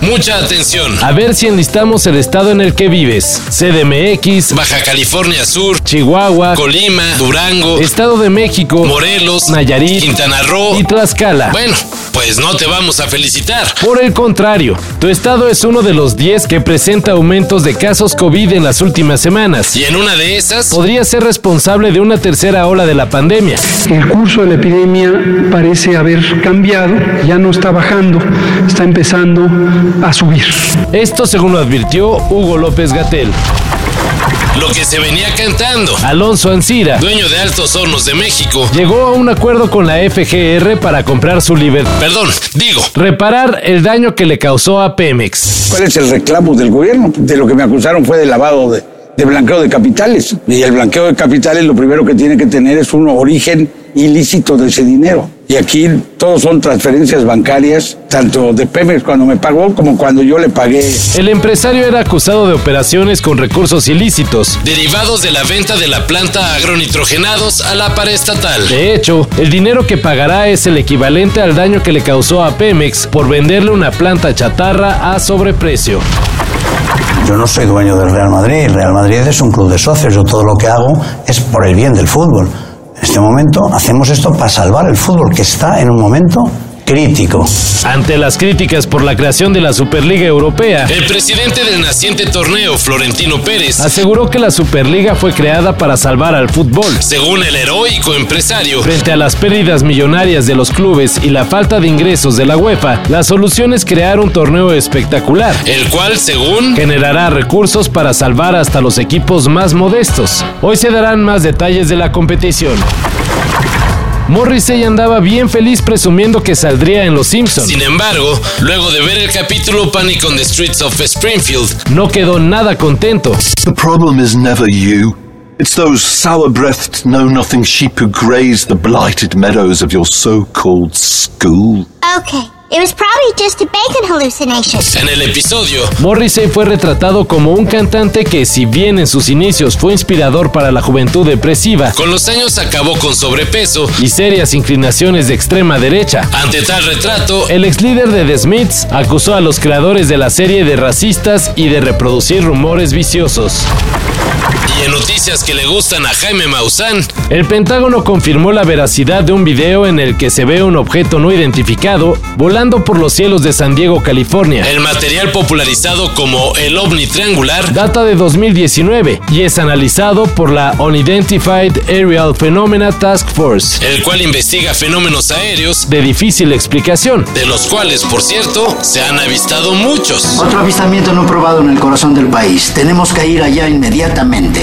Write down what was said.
Mucha atención. A ver si enlistamos el estado en el que vives. CDMX, Baja California Sur, Chihuahua, Colima, Durango, Estado de México, Morelos, Nayarit, Quintana Roo y Tlaxcala. Bueno, pues no te vamos a felicitar. Por el contrario, tu estado es uno de los 10 que presenta aumentos de casos COVID en las últimas semanas. Y en una de esas, Podría ser responsable de una tercera ola de la pandemia. El curso de la epidemia parece haber cambiado, ya no está bajando, está empezando a subir. Esto según lo advirtió Hugo López Gatel. lo que se venía cantando. Alonso Ancira Dueño de Altos Hornos de México. llegó a un acuerdo con la FGR para comprar su libertad. Perdón, digo, Reparar el daño que le causó a Pemex. ¿Cuál es el reclamo del gobierno? De lo que me acusaron fue de lavado de, de blanqueo de capitales. Y el blanqueo de capitales lo primero que tiene que tener es un origen ilícito de ese dinero. Y aquí todos son transferencias bancarias, tanto de Pemex cuando me pagó como cuando yo le pagué. El empresario era acusado de operaciones con recursos ilícitos. derivados de la venta de la planta agronitrogenados a la paraestatal. De hecho, el dinero que pagará es el equivalente al daño que le causó a Pemex por venderle una planta chatarra a sobreprecio. Yo no soy dueño del Real Madrid, el Real Madrid es un club de socios, yo todo lo que hago es por el bien del fútbol. En este momento hacemos esto para salvar el fútbol, que está en un momento crítico. Ante las críticas por la creación de la Superliga Europea, El presidente del naciente torneo, Florentino Pérez, aseguró que la Superliga fue creada para salvar al fútbol. según el heroico empresario, Frente a las pérdidas millonarias de los clubes y la falta de ingresos de la UEFA, la solución es crear un torneo espectacular. el cual, según Generará recursos para salvar hasta los equipos más modestos. Hoy se darán más detalles de la competición. Morrissey andaba bien feliz presumiendo que saldría en Los Simpsons. Sin embargo, luego de ver el capítulo Panic on the Streets of Springfield, No quedó nada contento. The problem is never you. It's those sour breathed, know nothing sheep who graze the blighted meadows of your so called school. Okay, it was probably just a bacon hallucination. en el episodio, Morrissey fue retratado como un cantante que, si bien en sus inicios fue inspirador para la juventud depresiva con los años acabó con sobrepeso. y serias inclinaciones de extrema derecha, Ante tal retrato, El ex líder de The Smiths acusó a los creadores de la serie de racistas y de reproducir rumores viciosos. Noticias que le gustan a Jaime Maussan, El Pentágono confirmó la veracidad de un video en el que se ve un objeto no identificado volando por los cielos de San Diego, California. el material popularizado como el ovni triangular Data de 2019 y es analizado por la Unidentified Aerial Phenomena Task Force, el cual investiga fenómenos aéreos, de difícil explicación. de los cuales, por cierto, se han avistado muchos. Otro avistamiento no probado en el corazón del país. Tenemos que ir allá inmediatamente.